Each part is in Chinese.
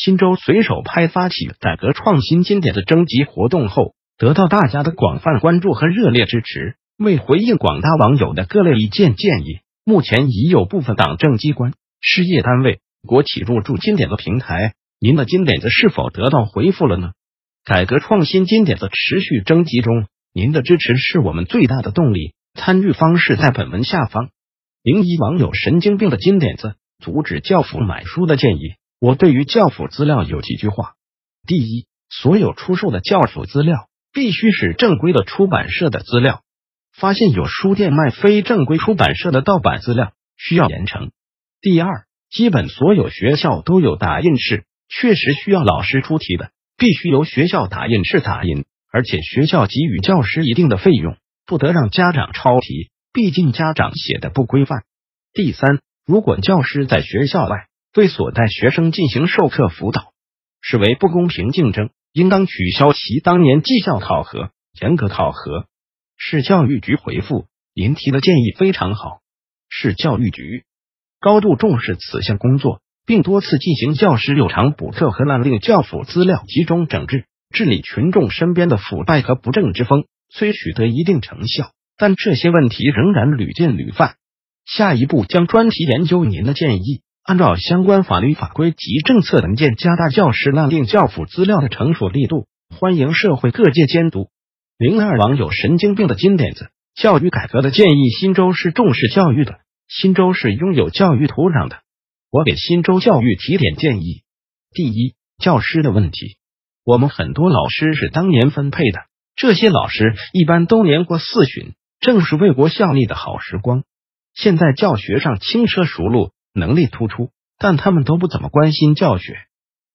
新州随手拍发起改革创新经典的征集活动后，得到大家的广泛关注和热烈支持。为回应广大网友的各类意见建议，目前已有部分党政机关、事业单位、国企入驻经典的平台。您的金点子是否得到回复了呢？改革创新金点子持续征集中，您的支持是我们最大的动力。参与方式在本文下方。零一网友神经病的金点子阻止教辅买书的建议，我对于教辅资料有几句话：第一，所有出售的教辅资料必须是正规的出版社的资料。发现有书店卖非正规出版社的盗版资料，需要严惩。第二，基本所有学校都有打印室。确实需要老师出题的，必须由学校打印室打印，而且学校给予教师一定的费用，不得让家长抄题，毕竟家长写的不规范。第三，如果教师在学校外对所带学生进行授课辅导，视为不公平竞争，应当取消其当年绩效考核，严格考核。市教育局回复：您提的建议非常好，市教育局高度重视此项工作。并多次进行教师有偿补课和滥令教辅资料集中整治，治理群众身边的腐败和不正之风，虽取得一定成效，但这些问题仍然屡见屡犯。下一步将专题研究您的建议，按照相关法律法规及政策文件，加大教师滥令教辅资料的惩处力度，欢迎社会各界监督。零二网友神经病的金点子，教育改革的建议，新州是重视教育的，新州是拥有教育土壤的。我给新州教育提点建议：第一，教师的问题。我们很多老师是当年分配的，这些老师一般都年过四旬，正是为国效力的好时光。现在教学上轻车熟路，能力突出，但他们都不怎么关心教学，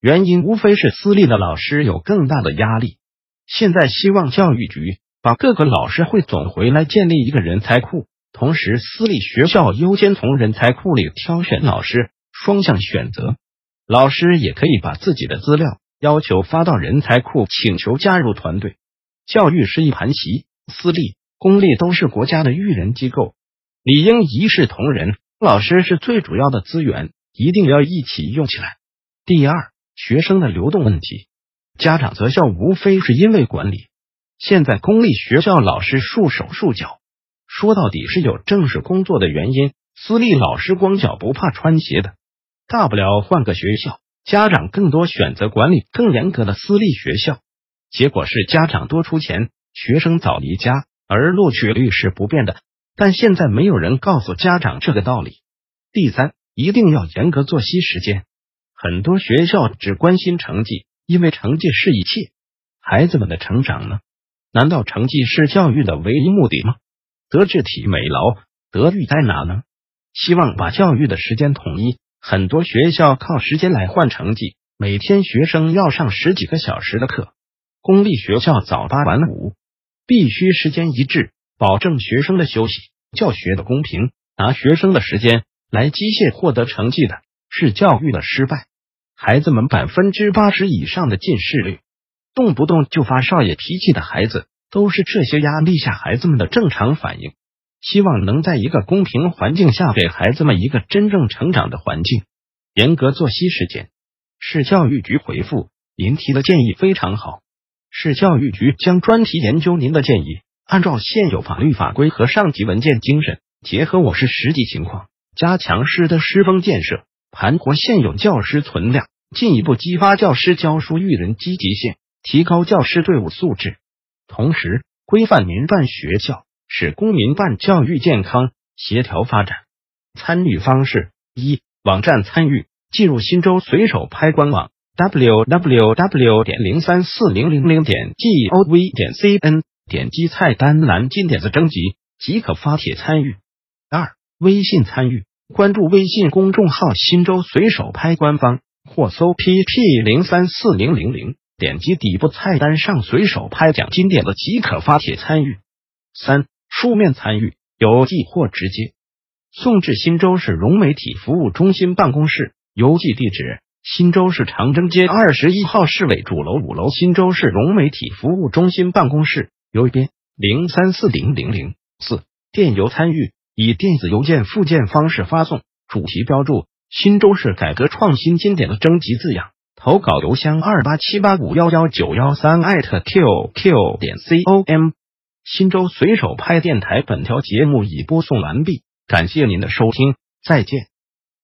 原因无非是私立的老师有更大的压力。现在希望教育局把各个老师汇总回来，建立一个人才库，同时私立学校优先从人才库里挑选老师。双向选择，老师也可以把自己的资料要求发到人才库，请求加入团队。教育是一盘棋，私立、公立都是国家的育人机构，理应一视同仁。老师是最主要的资源，一定要一起用起来。第二，学生的流动问题，家长择校无非是因为管理。现在公立学校老师束手束脚，说到底是有正式工作的原因，私立老师光脚不怕穿鞋的。大不了换个学校，家长更多选择管理更严格的私立学校，结果是家长多出钱，学生早离家，而录取率是不变的。但现在没有人告诉家长这个道理。第三，一定要严格作息时间。很多学校只关心成绩，因为成绩是一切。孩子们的成长呢？难道成绩是教育的唯一目的吗？德智体美劳，德育在哪呢？希望把教育的时间统一。很多学校靠时间来换成绩，每天学生要上十几个小时的课。公立学校早八晚五，必须时间一致，保证学生的休息、教学的公平。拿学生的时间来机械获得成绩的，是教育的失败。孩子们百分之八十以上的近视率，动不动就发少爷脾气的孩子，都是这些压力下孩子们的正常反应。希望能在一个公平环境下给孩子们一个真正成长的环境。严格作息时间。市教育局回复：您提的建议非常好，市教育局将专题研究您的建议，按照现有法律法规和上级文件精神，结合我市实际情况，加强师的师风建设，盘活现有教师存量，进一步激发教师教书育人积极性，提高教师队伍素质，同时规范民办学校。使公民办教育健康协调发展。参与方式：一、网站参与，进入新州随手拍官网 w w w 点零三四零零零点 g o v 点 c n，点击菜单栏金点子征集即可发帖参与。二、微信参与，关注微信公众号新州随手拍官方，或搜 PP 零三四零零零，点击底部菜单上随手拍奖金点子即可发帖参与。三、书面参与，邮寄或直接送至新州市融媒体服务中心办公室，邮寄地址：新州市长征街二十一号市委主楼五楼新州市融媒体服务中心办公室，邮编零三四零零零。四、电邮参与，以电子邮件附件方式发送，主题标注。新州市改革创新经典的征集字样，投稿邮箱二八七八五幺幺九幺三艾特 qq 点 com。新州随手拍电台本条节目已播送完毕，感谢您的收听，再见。